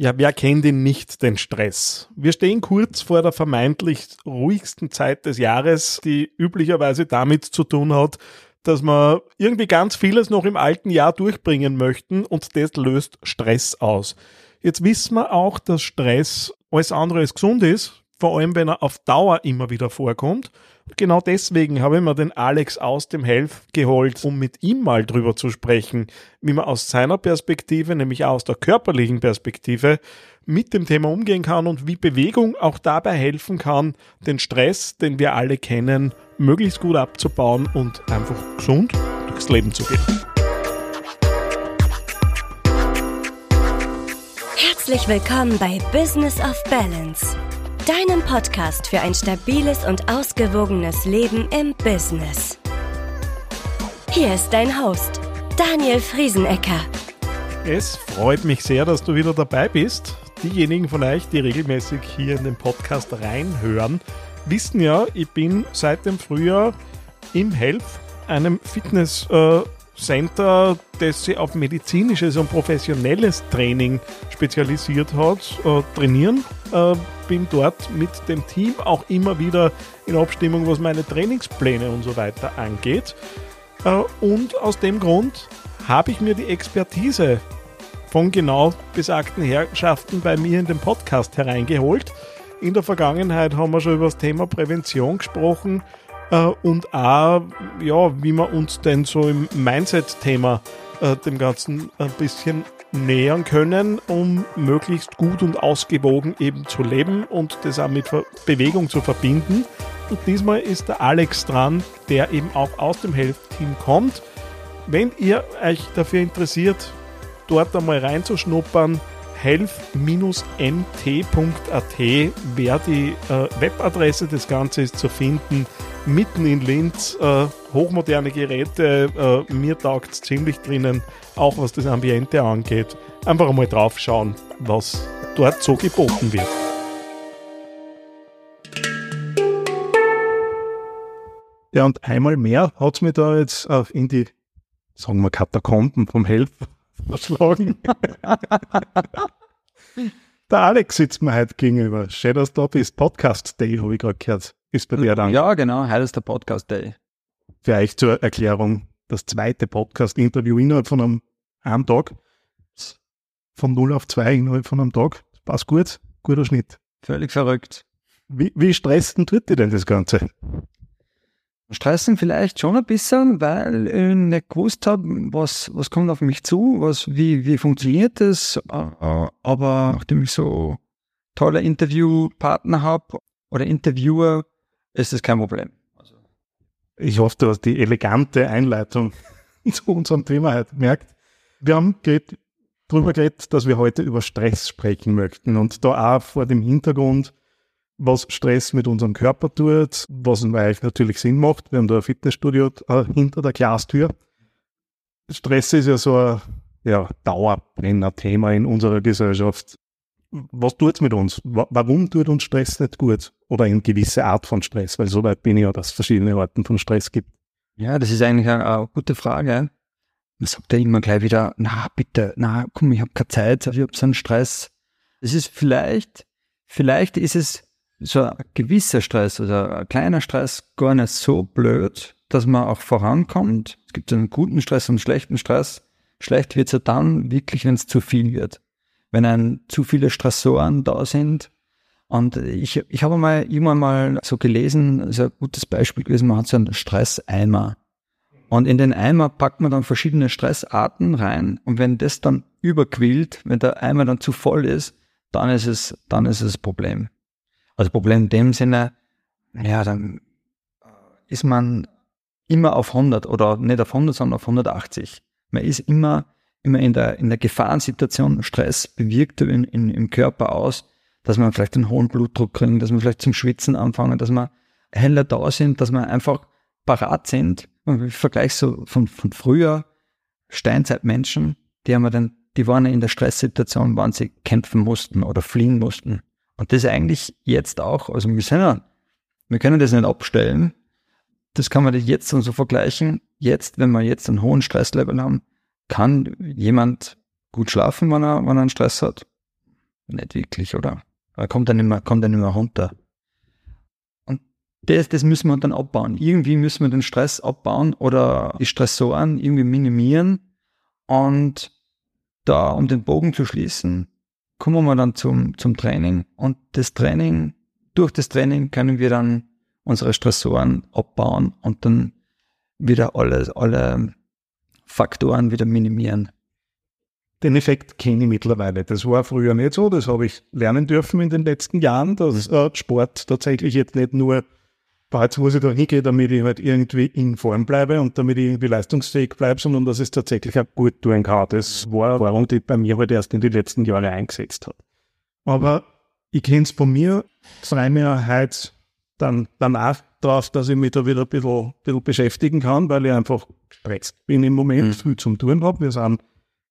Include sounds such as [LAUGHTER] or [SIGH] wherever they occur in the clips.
Ja, wer kennt ihn nicht, den Stress? Wir stehen kurz vor der vermeintlich ruhigsten Zeit des Jahres, die üblicherweise damit zu tun hat, dass wir irgendwie ganz vieles noch im alten Jahr durchbringen möchten und das löst Stress aus. Jetzt wissen wir auch, dass Stress alles andere als gesund ist, vor allem wenn er auf Dauer immer wieder vorkommt. Genau deswegen habe ich mir den Alex aus dem Health geholt, um mit ihm mal drüber zu sprechen, wie man aus seiner Perspektive, nämlich aus der körperlichen Perspektive, mit dem Thema umgehen kann und wie Bewegung auch dabei helfen kann, den Stress, den wir alle kennen, möglichst gut abzubauen und einfach gesund durchs Leben zu gehen. Herzlich willkommen bei Business of Balance deinem Podcast für ein stabiles und ausgewogenes Leben im Business. Hier ist dein Host, Daniel Friesenecker. Es freut mich sehr, dass du wieder dabei bist. Diejenigen von euch, die regelmäßig hier in den Podcast reinhören, wissen ja, ich bin seit dem Frühjahr im Health, einem Fitness- äh, Center, das sich auf medizinisches und professionelles Training spezialisiert hat, äh, trainieren. Äh, bin dort mit dem Team auch immer wieder in Abstimmung, was meine Trainingspläne und so weiter angeht. Äh, und aus dem Grund habe ich mir die Expertise von genau besagten Herrschaften bei mir in den Podcast hereingeholt. In der Vergangenheit haben wir schon über das Thema Prävention gesprochen und auch, ja, wie wir uns denn so im Mindset-Thema äh, dem Ganzen ein bisschen nähern können, um möglichst gut und ausgewogen eben zu leben und das auch mit Bewegung zu verbinden. Und diesmal ist der Alex dran, der eben auch aus dem Health-Team kommt. Wenn ihr euch dafür interessiert, dort einmal reinzuschnuppern, health-mt.at wäre die äh, Webadresse. Das Ganze ist zu finden mitten in Linz. Äh, hochmoderne Geräte, äh, mir taugt es ziemlich drinnen, auch was das Ambiente angeht. Einfach einmal drauf schauen, was dort so geboten wird. Ja, und einmal mehr hat es mir da jetzt äh, in die, sagen wir, Katakomben vom Helf [LAUGHS] verschlagen. [LAUGHS] Der Alex sitzt mir heute gegenüber. Schön, dass du da bist. Podcast Day, habe ich gerade gehört. Ist bei dir dann. Ja, genau. Heute ist der Podcast Day. Euch zur Erklärung. Das zweite Podcast-Interview innerhalb von einem, einem Tag. Von 0 auf 2 innerhalb von einem Tag. Passt gut. Guter Schnitt. Völlig verrückt. Wie, wie stresst tut dir denn das Ganze? Stressen vielleicht schon ein bisschen, weil ich nicht gewusst habe, was, was kommt auf mich zu, was, wie, wie funktioniert das. Aber nachdem ich so tolle Interviewpartner habe oder Interviewer, ist das kein Problem. Also. Ich hoffe, du hast die elegante Einleitung [LAUGHS] zu unserem Thema heute gemerkt. Wir haben geredet, darüber geredet, dass wir heute über Stress sprechen möchten und da auch vor dem Hintergrund, was Stress mit unserem Körper tut, was eigentlich natürlich Sinn macht. Wir haben da ein Fitnessstudio äh, hinter der Glastür. Stress ist ja so ein ja, Dauerbrenner-Thema in unserer Gesellschaft. Was tut's mit uns? Warum tut uns Stress nicht gut? Oder eine gewisse Art von Stress? Weil so weit bin ich ja, dass es verschiedene Arten von Stress gibt. Ja, das ist eigentlich eine, eine gute Frage. Man sagt ja immer gleich wieder, na bitte, na komm, ich habe keine Zeit, ich habe so einen Stress. Das ist vielleicht, vielleicht ist es so ein gewisser Stress oder ein kleiner Stress gar nicht so blöd, dass man auch vorankommt. Es gibt einen guten Stress und einen schlechten Stress. Schlecht wird es ja dann wirklich, wenn es zu viel wird. Wenn ein zu viele Stressoren da sind. Und ich, ich habe mal irgendwann mal so gelesen, ist ein gutes Beispiel gewesen, man hat so einen Stresseimer. Und in den Eimer packt man dann verschiedene Stressarten rein. Und wenn das dann überquillt, wenn der Eimer dann zu voll ist, dann ist es, dann ist es Problem. Also Problem in dem Sinne, ja, dann äh, ist man immer auf 100 oder nicht auf 100, sondern auf 180. Man ist immer, immer in der, in der Gefahrensituation. Stress bewirkt in, in, im Körper aus, dass man vielleicht einen hohen Blutdruck kriegt, dass man vielleicht zum Schwitzen anfangen, dass man heller da sind, dass man einfach parat sind. Und ich vergleiche so von, von früher Steinzeitmenschen, die haben wir dann, die waren in der Stresssituation, wann sie kämpfen mussten oder fliehen mussten. Und das eigentlich jetzt auch, also wir sind ja, wir können das nicht abstellen. Das kann man jetzt und so vergleichen. Jetzt, wenn wir jetzt einen hohen Stresslevel haben, kann jemand gut schlafen, wenn er, wenn er einen Stress hat. nicht wirklich, oder? Er kommt dann mehr, kommt dann mehr runter. Und das, das müssen wir dann abbauen. Irgendwie müssen wir den Stress abbauen oder die Stressoren irgendwie minimieren. Und da, um den Bogen zu schließen, kommen wir dann zum, zum Training. Und das Training, durch das Training können wir dann unsere Stressoren abbauen und dann wieder alle, alle Faktoren wieder minimieren. Den Effekt kenne ich mittlerweile. Das war früher nicht so. Das habe ich lernen dürfen in den letzten Jahren, dass äh, Sport tatsächlich jetzt nicht nur, jetzt muss ich da hingehen, damit ich halt irgendwie in Form bleibe und damit ich irgendwie leistungsfähig bleibe, sondern dass es tatsächlich auch gut tun kann. Das war eine Erfahrung, die bei mir halt erst in den letzten Jahren eingesetzt hat. Aber ich kenne es von mir, freue mich heute dann danach drauf, dass ich mich da wieder ein bisschen, bisschen beschäftigen kann, weil ich einfach gestresst bin im Moment, mhm. viel zum tun habe. Wir sind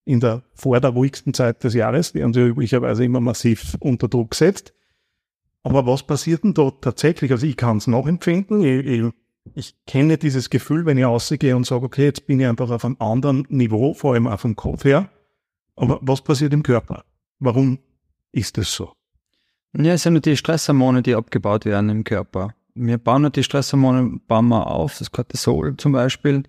in der vor der ruhigsten Zeit des Jahres, die haben sie üblicherweise immer massiv unter Druck gesetzt. Aber was passiert denn da tatsächlich? Also ich kann es nachempfinden. Ich, ich, ich kenne dieses Gefühl, wenn ich rausgehe und sage, okay, jetzt bin ich einfach auf einem anderen Niveau, vor allem auch vom Kopf her. Aber was passiert im Körper? Warum ist das so? Ja, es sind nur die Stresshormone, die abgebaut werden im Körper. Wir bauen nur die Stresshormone bauen wir auf, das Cortisol zum Beispiel.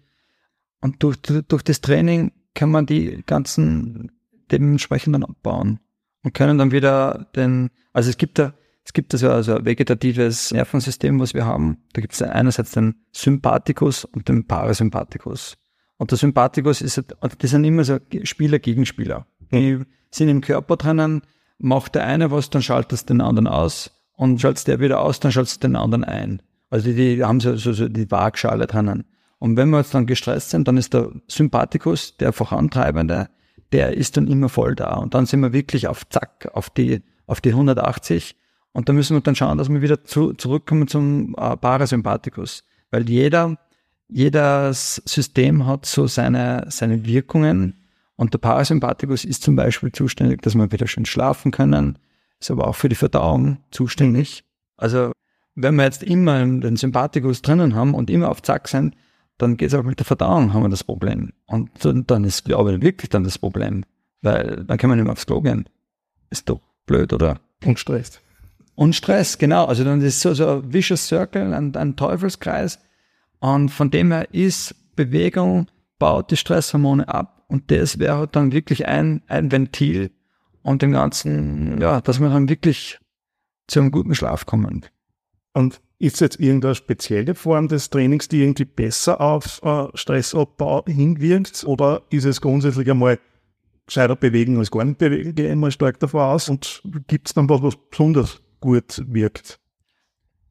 Und durch, durch das Training kann man die ganzen dementsprechend dann abbauen und können dann wieder den, also es gibt da, es gibt das ja also ein vegetatives Nervensystem, was wir haben. Da gibt es einerseits den Sympathikus und den Parasympathikus. Und der Sympathikus ist, das sind immer so Spieler gegen Spieler. Die sind im Körper drinnen, macht der eine was, dann schaltet es den anderen aus und schaltet der wieder aus, dann schaltet es den anderen ein. Also die, die haben so, so, so die Waagschale drinnen. Und wenn wir jetzt dann gestresst sind, dann ist der Sympathikus, der Vorantreibende, der ist dann immer voll da. Und dann sind wir wirklich auf Zack, auf die, auf die 180. Und da müssen wir dann schauen, dass wir wieder zu, zurückkommen zum äh, Parasympathikus. Weil jeder, jedes System hat so seine, seine Wirkungen. Und der Parasympathikus ist zum Beispiel zuständig, dass wir wieder schön schlafen können, ist aber auch für die Verdauung zuständig. Also wenn wir jetzt immer den Sympathikus drinnen haben und immer auf Zack sind, dann geht es auch mit der Verdauung, haben wir das Problem. Und dann ist, glaube ich, wirklich dann das Problem. Weil dann kann man nicht mehr aufs Klo gehen. Ist doch blöd, oder? Und Stress. Und Stress, genau. Also dann ist so, so ein Vicious Circle, ein, ein Teufelskreis. Und von dem her ist Bewegung, baut die Stresshormone ab. Und das wäre dann wirklich ein, ein Ventil und den ganzen, ja, dass wir dann wirklich zu einem guten Schlaf kommen. Und ist jetzt irgendeine spezielle Form des Trainings, die irgendwie besser auf äh, Stressabbau hinwirkt? Oder ist es grundsätzlich einmal gescheiter bewegen als gar nicht bewegen? Gehe einmal stark davon aus. Und gibt es dann was, was besonders gut wirkt?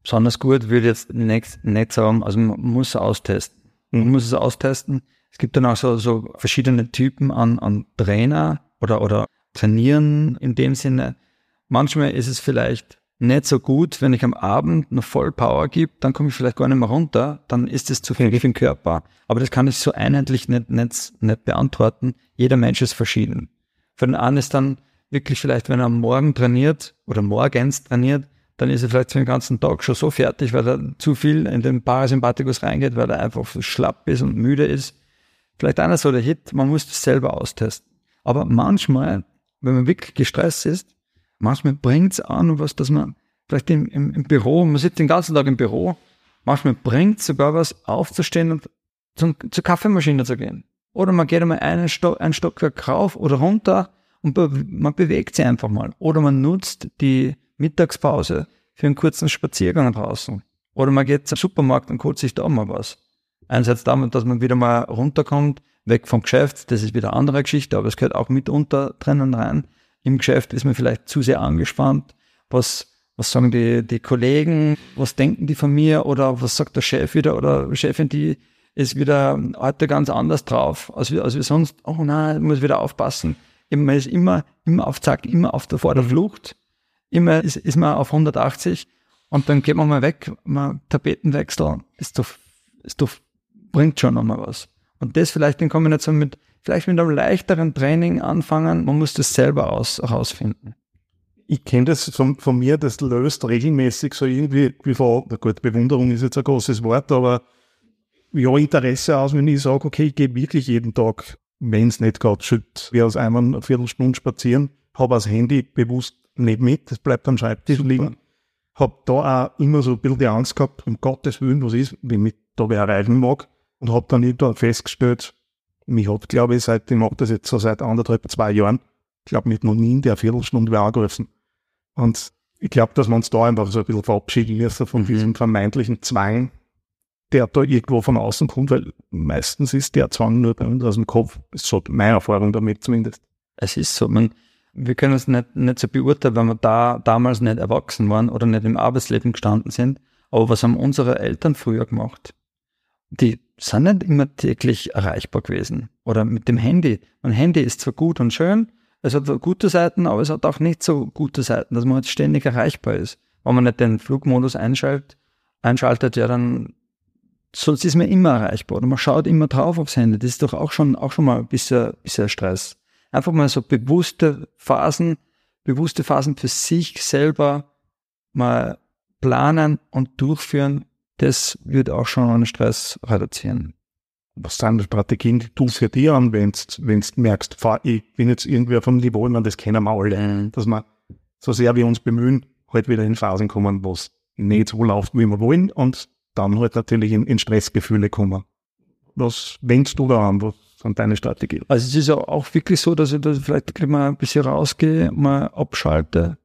Besonders gut würde ich jetzt nicht, nicht sagen. Also man muss es austesten. Man mhm. muss es austesten. Es gibt dann auch so, so verschiedene Typen an, an Trainer oder, oder Trainieren in dem Sinne. Manchmal ist es vielleicht nicht so gut, wenn ich am Abend noch voll Power gebe, dann komme ich vielleicht gar nicht mehr runter, dann ist es zu viel für den Körper. Aber das kann ich so einheitlich nicht, nicht, nicht beantworten. Jeder Mensch ist verschieden. Für den einen ist dann wirklich vielleicht, wenn er am Morgen trainiert oder morgens trainiert, dann ist er vielleicht für den ganzen Tag schon so fertig, weil er zu viel in den Parasympathikus reingeht, weil er einfach so schlapp ist und müde ist. Vielleicht einer so der Hit, man muss das selber austesten. Aber manchmal, wenn man wirklich gestresst ist, Manchmal bringt es an was, dass man vielleicht im, im, im, Büro, man sitzt den ganzen Tag im Büro, manchmal bringt sogar was, aufzustehen und zum, zur Kaffeemaschine zu gehen. Oder man geht einmal einen Stock, ein Stockwerk rauf oder runter und be man bewegt sich einfach mal. Oder man nutzt die Mittagspause für einen kurzen Spaziergang draußen. Oder man geht zum Supermarkt und holt sich da mal was. Einerseits damit, dass man wieder mal runterkommt, weg vom Geschäft, das ist wieder eine andere Geschichte, aber es gehört auch mitunter drinnen rein im Geschäft ist man vielleicht zu sehr angespannt. Was, was sagen die, die Kollegen? Was denken die von mir? Oder was sagt der Chef wieder? Oder Chefin, die ist wieder heute ganz anders drauf, als wir, als wir sonst. Oh nein, muss wieder aufpassen. Man ist immer, immer auf Zack, immer auf der, vor der Flucht. Immer ist, ist man auf 180 und dann geht man mal weg, mal Tapetenwechsel, ist doch, ist doch, bringt schon nochmal was. Und das vielleicht in Kombination mit vielleicht mit einem leichteren Training anfangen. Man muss das selber aus, herausfinden. Ich kenne das von, von, mir, das löst regelmäßig so irgendwie, wie vor, gut, Bewunderung ist jetzt ein großes Wort, aber ja, Interesse aus, wenn ich sage, okay, ich gehe wirklich jeden Tag, wenn es nicht gerade schütt, wie aus einmal eine Viertelstunde spazieren, habe das Handy bewusst nicht mit, das bleibt am Schreibtisch Super. liegen. Hab da auch immer so ein bisschen die Angst gehabt, um Gottes Willen, was ist, wenn mich da wer erreichen mag. Und hab dann irgendwann festgestellt, mich hat, glaube ich, seit, ich mache das jetzt so seit anderthalb, zwei Jahren, ich glaube, mich noch nie in der Viertelstunde wer angerufen. Und ich glaube, dass wir uns da einfach so ein bisschen verabschieden müssen von mhm. diesem vermeintlichen Zwang, der da irgendwo von außen kommt, weil meistens ist der Zwang nur bei uns aus dem Kopf. Das ist so meine Erfahrung damit zumindest. Es ist so, man, wir können es nicht, nicht so beurteilen, weil wir da damals nicht erwachsen waren oder nicht im Arbeitsleben gestanden sind. Aber was haben unsere Eltern früher gemacht? Die sind nicht immer täglich erreichbar gewesen. Oder mit dem Handy. Mein Handy ist zwar gut und schön, es hat gute Seiten, aber es hat auch nicht so gute Seiten, dass man halt ständig erreichbar ist. Wenn man nicht den Flugmodus einschaltet, einschaltet, ja, dann sonst ist man immer erreichbar oder man schaut immer drauf aufs Handy. Das ist doch auch schon, auch schon mal ein bisschen, bisschen Stress. Einfach mal so bewusste Phasen, bewusste Phasen für sich selber mal planen und durchführen. Das würde auch schon einen Stress reduzieren. Was sind Strategien, die du für dich anwendest, wenn du merkst, fahr, ich bin jetzt irgendwie auf einem Niveau, man, das kennen wir alle, dass wir so sehr wir uns bemühen, halt wieder in Phasen kommen, wo es nicht so läuft, wie wir wollen und dann halt natürlich in, in Stressgefühle kommen. Was wendest du da an? Was sind deine Strategien? Also es ist ja auch wirklich so, dass ich da vielleicht mal ein bisschen rausgehe, mal abschalte.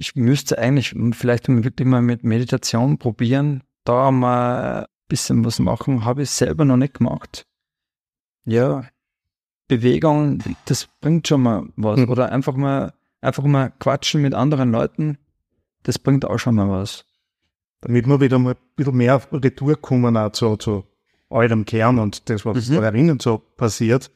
Ich müsste eigentlich vielleicht wirklich mal mit Meditation probieren, da mal ein bisschen was machen. Habe ich selber noch nicht gemacht. Ja, Bewegung, das bringt schon mal was. Mhm. Oder einfach mal, einfach mal quatschen mit anderen Leuten, das bringt auch schon mal was damit wir wieder mal ein bisschen mehr Retour kommen auch zu, zu eurem Kern und das, was mhm. da herinnen so passiert.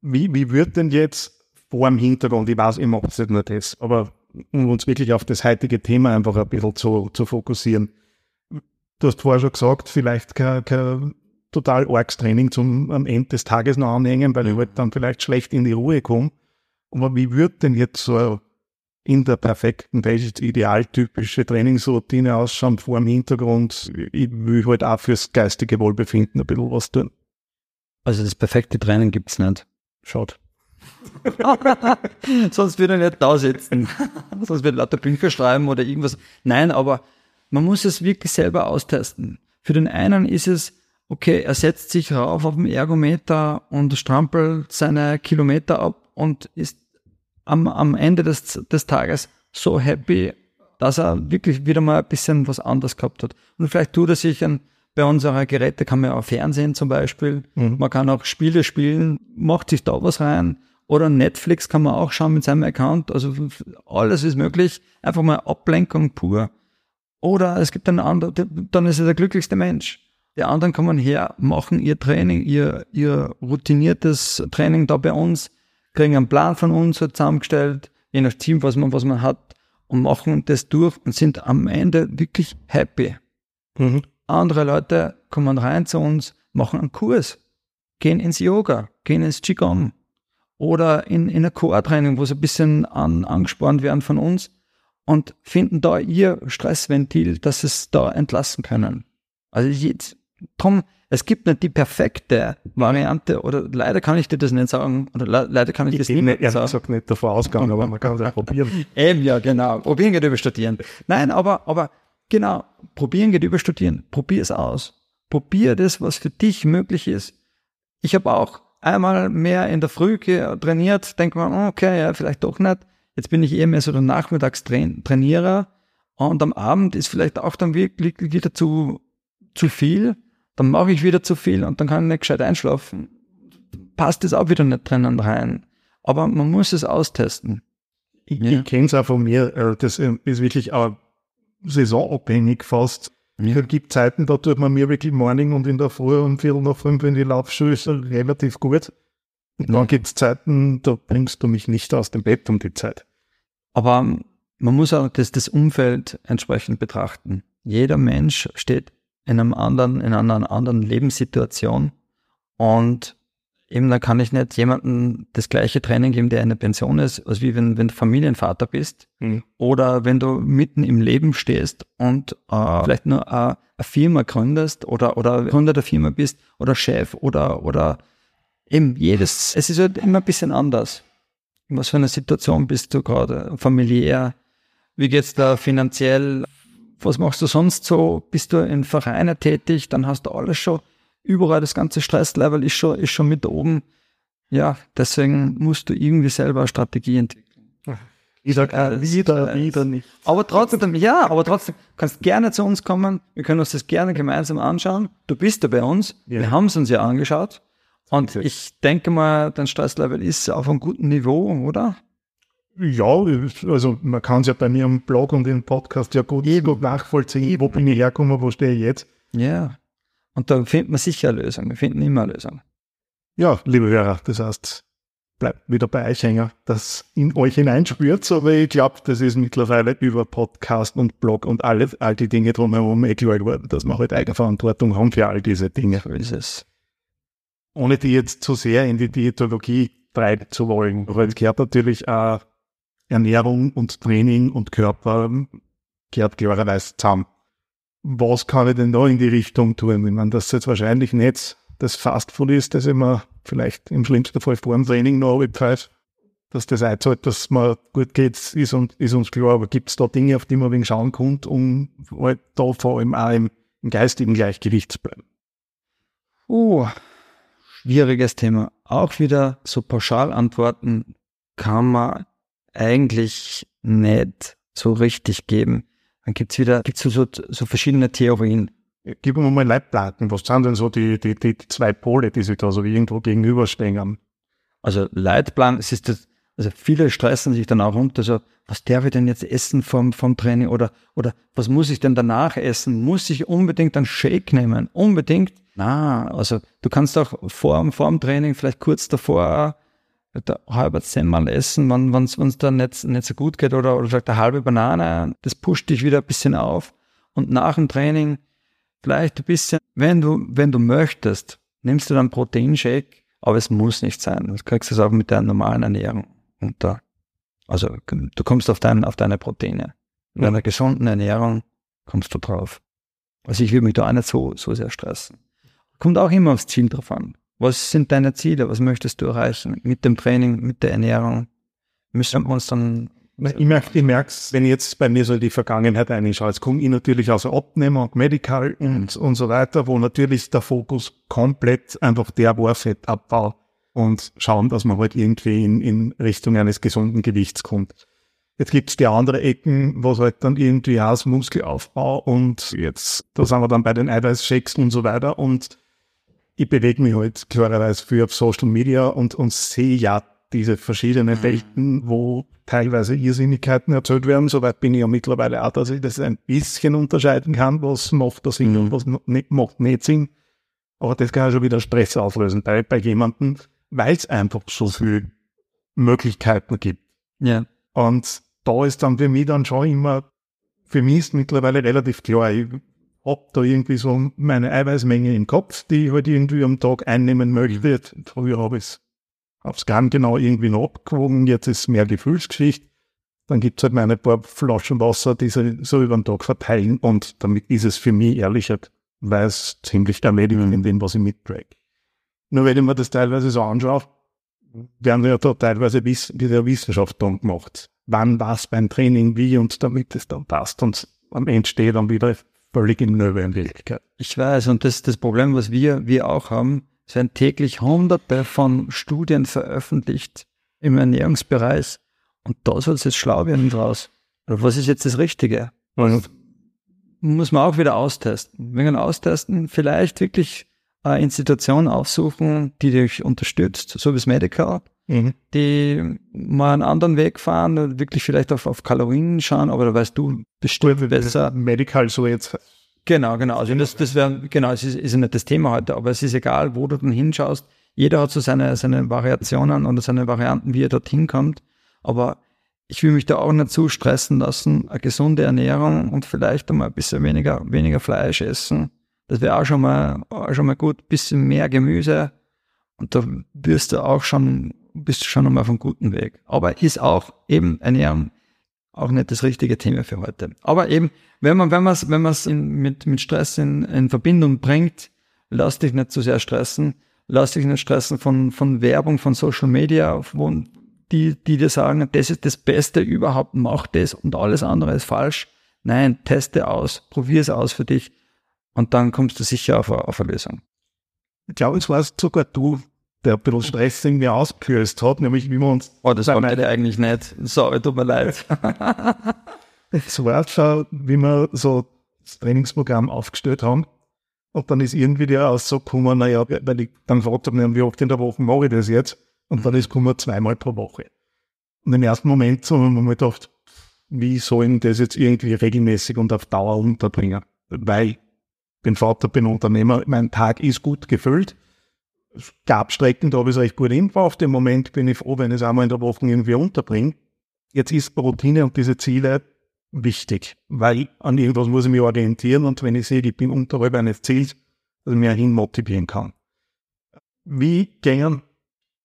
Wie, wie wird denn jetzt vor dem Hintergrund, ich weiß, ich mache nicht nur das, aber um uns wirklich auf das heutige Thema einfach ein bisschen zu, zu fokussieren. Du hast vorher schon gesagt, vielleicht kein, kein total arges Training zum am Ende des Tages noch anhängen, weil ich halt dann vielleicht schlecht in die Ruhe komme. Aber wie wird denn jetzt so in der perfekten, welches idealtypische Trainingsroutine ausschauen vor dem Hintergrund. Ich will halt auch fürs geistige Wohlbefinden ein bisschen was tun. Also das perfekte Training gibt's nicht. Schaut. [LAUGHS] Sonst würde er nicht da sitzen. Sonst würde er lauter Bücher schreiben oder irgendwas. Nein, aber man muss es wirklich selber austesten. Für den einen ist es, okay, er setzt sich rauf auf dem Ergometer und strampelt seine Kilometer ab und ist am, am Ende des, des Tages so happy, dass er wirklich wieder mal ein bisschen was anderes gehabt hat. Und vielleicht tut er sich an, bei unserer Geräte kann man ja auch Fernsehen zum Beispiel, mhm. man kann auch Spiele spielen, macht sich da was rein. Oder Netflix kann man auch schauen mit seinem Account. Also alles ist möglich. Einfach mal Ablenkung pur. Oder es gibt einen anderen, dann ist er der glücklichste Mensch. Die anderen kommen her, machen ihr Training, ihr, ihr routiniertes Training da bei uns kriegen einen Plan von uns so zusammengestellt, je nach Team, was man, was man hat, und machen das durch und sind am Ende wirklich happy. Mhm. Andere Leute kommen rein zu uns, machen einen Kurs, gehen ins Yoga, gehen ins Qigong oder in, in ein Core-Training, wo sie ein bisschen an, angespornt werden von uns und finden da ihr Stressventil, dass sie es da entlassen können. Also jetzt, drum, es gibt nicht die perfekte Variante oder leider kann ich dir das nicht sagen oder le leider kann ich, ich das nicht, sagen. Ich nicht davon ausgegangen, aber man kann es ja probieren. [LAUGHS] Eben, ja, genau. Probieren geht über studieren. Nein, aber, aber genau, probieren geht über studieren. Probier es aus. Probier das, was für dich möglich ist. Ich habe auch einmal mehr in der Früh trainiert, denke mal, okay, ja, vielleicht doch nicht. Jetzt bin ich eher mehr so der Nachmittagstrainierer und am Abend ist vielleicht auch dann wirklich wieder zu, zu viel dann mache ich wieder zu viel und dann kann ich nicht gescheit einschlafen. Passt das auch wieder nicht drinnen rein. Aber man muss es austesten. Ich, ja. ich kenne es auch von mir, äh, das äh, ist wirklich auch saisonabhängig fast. Ja. Es gibt Zeiten, da tut man mir wirklich Morning und in der Früh um Viertel nach fünf in die Laufschuhe ist relativ gut. Und dann gibt es Zeiten, da bringst du mich nicht aus dem Bett um die Zeit. Aber man muss auch das, das Umfeld entsprechend betrachten. Jeder Mensch steht in einem anderen, in einer anderen Lebenssituation. Und eben dann kann ich nicht jemandem das gleiche Training geben, der in der Pension ist, als wie wenn, wenn du Familienvater bist mhm. oder wenn du mitten im Leben stehst und äh, vielleicht nur eine, eine Firma gründest oder, oder Gründer der Firma bist oder Chef oder, oder eben jedes, es ist halt immer ein bisschen anders. In was für einer Situation bist du gerade? Familiär? Wie geht's da finanziell? Was machst du sonst so? Bist du in Vereinen tätig? Dann hast du alles schon, überall das ganze Stresslevel ist schon, ist schon mit oben. Ja, deswegen musst du irgendwie selber eine Strategie entwickeln. Ich sag, äh, wieder, wieder nicht. Aber trotzdem, ja, aber trotzdem, kannst gerne zu uns kommen. Wir können uns das gerne gemeinsam anschauen. Du bist ja bei uns. Ja. Wir haben es uns ja angeschaut. Und ich denke mal, dein Stresslevel ist auf einem guten Niveau, oder? Ja, also man kann es ja bei mir im Blog und im Podcast ja gut, gut nachvollziehen, wo bin ich hergekommen, wo stehe ich jetzt. Ja. Und da findet man sicher eine Lösung. Wir finden immer eine Lösung. Ja, liebe Hörer, das heißt, bleibt wieder bei euch hängen, das in euch hineinspürt, aber ich glaube, das ist mittlerweile über Podcast und Blog und alle, all die Dinge drumherum eh klar geworden, dass wir halt Eigenverantwortung haben für all diese Dinge. So ist es. Ohne die jetzt zu sehr in die Diätologie treiben zu wollen. Aber es gehört natürlich auch Ernährung und Training und Körper gehört klarerweise zusammen. Was kann ich denn da in die Richtung tun? Ich meine, das jetzt wahrscheinlich nicht das Fastfood ist, das immer vielleicht im schlimmsten Fall vor dem Training noch abpfeift. Dass das einzahlt, dass man gut geht, ist, uns, ist uns klar. Aber gibt es da Dinge, auf die man wegen schauen kann, um halt da vor allem auch im, im geistigen Gleichgewicht zu bleiben? Uh, schwieriges Thema. Auch wieder so pauschal antworten kann man eigentlich nicht so richtig geben. Dann gibt's wieder, gibt's so, so, so verschiedene Theorien. Gib mir mal Leitplatten. Was sind denn so die, die, die zwei Pole, die sich da so irgendwo gegenüberstehen? Also Leitplan, es ist das, also viele stressen sich dann auch runter, so, was darf ich denn jetzt essen vom, vom Training oder, oder was muss ich denn danach essen? Muss ich unbedingt einen Shake nehmen? Unbedingt? Na, also du kannst auch vor, vor dem Training, vielleicht kurz davor, der halbe Semmel essen, wenn es dann nicht, nicht so gut geht oder, oder vielleicht eine halbe Banane, das pusht dich wieder ein bisschen auf. Und nach dem Training vielleicht ein bisschen, wenn du, wenn du möchtest, nimmst du dann Proteinshake, aber es muss nicht sein. Du kriegst es auch mit deiner normalen Ernährung unter. Also du kommst auf, dein, auf deine Proteine. Mit einer gesunden Ernährung kommst du drauf. Also ich will mich da auch nicht so, so sehr stressen. Kommt auch immer aufs Ziel drauf an. Was sind deine Ziele? Was möchtest du erreichen? Mit dem Training, mit der Ernährung? Müssen wir uns dann ich merke, ich merk's, wenn ich jetzt bei mir so in die Vergangenheit reinschaue. Jetzt komme ich natürlich aus Abnehmer und Medical und, und so weiter, wo natürlich der Fokus komplett einfach der war Fettabbau und schauen, dass man halt irgendwie in, in Richtung eines gesunden Gewichts kommt. Jetzt gibt's die andere Ecken, wo es halt dann irgendwie aus Muskelaufbau und jetzt, da sind wir dann bei den Eiweißshakes und so weiter und ich bewege mich halt klarerweise viel auf Social Media und, und sehe ja diese verschiedenen Welten, wo teilweise Irrsinnigkeiten erzählt werden. Soweit bin ich ja mittlerweile auch, dass ich das ein bisschen unterscheiden kann, was macht das Sinn Mhm. und was nicht, macht nicht Sinn. Aber das kann ja schon wieder Stress auslösen bei, bei jemandem, weil es einfach so viele Möglichkeiten gibt. ja, Und da ist dann für mich dann schon immer, für mich ist mittlerweile relativ klar, ich hab da irgendwie so meine Eiweißmenge im Kopf, die ich halt irgendwie am Tag einnehmen möchte. Früher habe ich es aufs Gramm genau irgendwie noch abgewogen, jetzt ist es mehr Gefühlsgeschichte. Dann gibt's halt meine paar Flaschen Wasser, die sie so über den Tag verteilen und damit ist es für mich ehrlicher, weil es ziemlich erledigt in dem, was ich mittrage. Nur wenn ich mir das teilweise so anschaue, werden ja da teilweise Wiss wieder Wissenschaft dann gemacht. Wann was beim Training, wie und damit es dann passt und am Ende steht dann wieder völlig in Nöwe in Wirklichkeit. ich weiß. Und das ist das Problem, was wir, wir auch haben. Es werden täglich hunderte von Studien veröffentlicht im Ernährungsbereich. Und da soll es jetzt schlau werden draus. Oder was ist jetzt das Richtige? Und muss man auch wieder austesten. Wenn wir austesten, vielleicht wirklich eine Institution aufsuchen, die dich unterstützt, so wie das Medical, mhm. die mal einen anderen Weg fahren, wirklich vielleicht auf, auf Kalorien schauen, aber da weißt du bestimmt besser. Medical so jetzt. Genau, genau. Also das, das wäre, genau, es ist, ist nicht das Thema heute, aber es ist egal, wo du dann hinschaust. Jeder hat so seine, seine Variationen oder seine Varianten, wie er dorthin kommt. Aber ich will mich da auch nicht zu stressen lassen. Eine gesunde Ernährung und vielleicht einmal ein bisschen weniger, weniger Fleisch essen. Das wäre auch schon mal, auch schon mal gut. Bisschen mehr Gemüse. Und da wirst du auch schon, bist du schon einmal auf einem guten Weg. Aber ist auch eben Ernährung auch nicht das richtige Thema für heute. Aber eben, wenn man, wenn man es, wenn man es mit, mit Stress in, in Verbindung bringt, lass dich nicht zu sehr stressen. Lass dich nicht stressen von, von Werbung, von Social Media, wo die, die dir sagen, das ist das Beste überhaupt, mach das und alles andere ist falsch. Nein, teste aus, probier es aus für dich und dann kommst du sicher auf, eine, auf eine Lösung. Ich glaube, es warst sogar du, der ein bisschen Stress mir ausgelöst hat, nämlich wie wir uns... Oh, das wollte ich eigentlich nicht. Sorry, tut mir leid. es war schon, wie wir so das Trainingsprogramm aufgestellt haben und dann ist irgendwie der rausgekommen, naja, weil ich dann gefragt habe, wie oft in der Woche mache ich das jetzt? Und dann ist gekommen zweimal pro Woche. Und im ersten Moment so haben wir gedacht, wie sollen das jetzt irgendwie regelmäßig und auf Dauer unterbringen? Weil ich bin Vater, bin Unternehmer, mein Tag ist gut gefüllt. Es gab Strecken, da habe ich es recht gut hingebracht. Im Moment bin ich froh, wenn ich es einmal in der Woche irgendwie unterbringe. Jetzt ist Routine und diese Ziele wichtig, weil an irgendwas muss ich mich orientieren und wenn ich sehe, ich bin unterhalb eines Ziels, dass ich mich hin motivieren kann. Wie gehen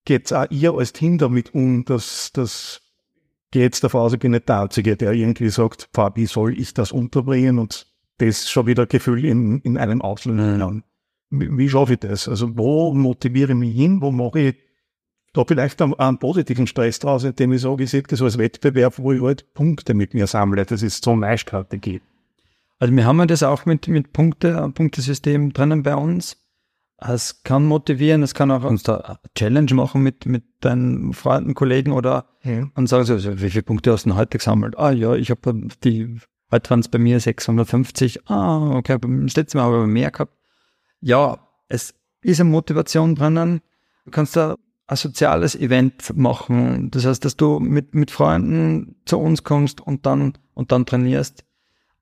geht's auch ihr als Team damit um, dass das geht davon aus, ich bin nicht der Einzige, der irgendwie sagt, wie soll ich das unterbringen und das schon wieder Gefühl in, in einem auslösen Wie, wie schaffe ich das? Also wo motiviere ich mich hin? Wo mache ich da vielleicht einen, einen positiven Stress draus, indem ich sage, ich sehe das als Wettbewerb, wo ich halt Punkte mit mir sammle. Das ist so eine Strategie. Also wir haben ja das auch mit, mit Punkte, Punktesystem drinnen bei uns. Es kann motivieren, es kann auch uns da eine Challenge machen mit, mit deinen Freunden, Kollegen oder ja. und sagen so, also, wie viele Punkte hast du denn heute gesammelt? Ah ja, ich habe die, heute waren es bei mir 650. Ah, okay, das letzte Mal habe ich mehr gehabt. Ja, es ist eine Motivation drinnen. Du kannst da ein soziales Event machen. Das heißt, dass du mit, mit Freunden zu uns kommst und dann, und dann trainierst.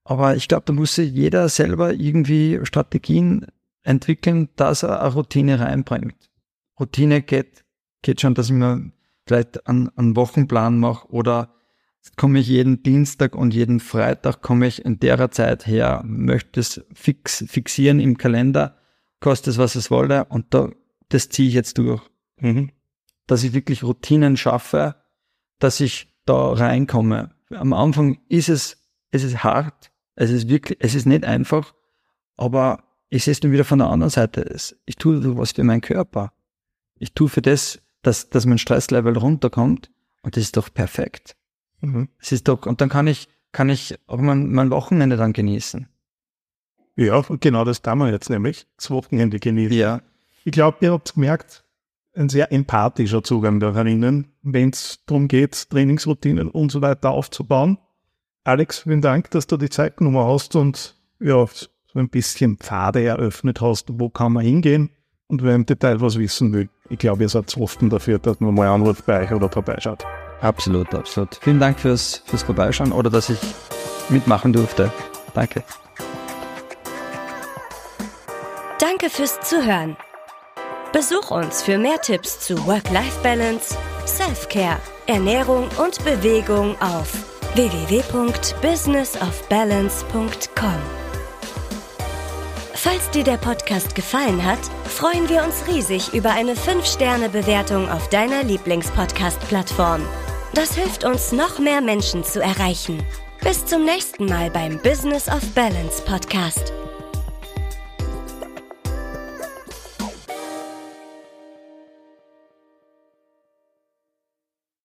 Aber ich glaube, da muss sich jeder selber irgendwie Strategien entwickeln, dass er eine Routine reinbringt. Routine geht, geht schon, dass ich mir vielleicht einen, einen Wochenplan mache oder komme ich jeden Dienstag und jeden Freitag komme ich in der Zeit her, möchte es fix, fixieren im Kalender, kostet es, was es wolle und da, das ziehe ich jetzt durch. Mhm dass ich wirklich Routinen schaffe, dass ich da reinkomme. Am Anfang ist es, es ist hart, es ist wirklich, es ist nicht einfach, aber ich sehe es dann wieder von der anderen Seite. Ich tue was für meinen Körper. Ich tue für das, dass, dass mein Stresslevel runterkommt und das ist doch perfekt. Mhm. Es ist doch, und dann kann ich, kann ich auch mein, mein Wochenende dann genießen. Ja, genau das tun wir jetzt nämlich, das Wochenende genießen. Ja. Ich glaube, ihr habt gemerkt, ein sehr empathischer Zugang da herinnen, wenn es darum geht, Trainingsroutinen und so weiter aufzubauen. Alex, vielen Dank, dass du die Zeit genommen hast und ja, so ein bisschen Pfade eröffnet hast, wo kann man hingehen und wer im Detail was wissen will. Ich glaube, ihr seid offen dafür, dass man mal anruft bei euch oder vorbeischaut. Absolut, absolut. Vielen Dank fürs, fürs Vorbeischauen oder dass ich mitmachen durfte. Danke. Danke fürs Zuhören. Besuch uns für mehr Tipps zu Work-Life-Balance, Self-Care, Ernährung und Bewegung auf www.businessofbalance.com. Falls dir der Podcast gefallen hat, freuen wir uns riesig über eine 5-Sterne-Bewertung auf deiner Lieblingspodcast-Plattform. Das hilft uns, noch mehr Menschen zu erreichen. Bis zum nächsten Mal beim Business of Balance Podcast.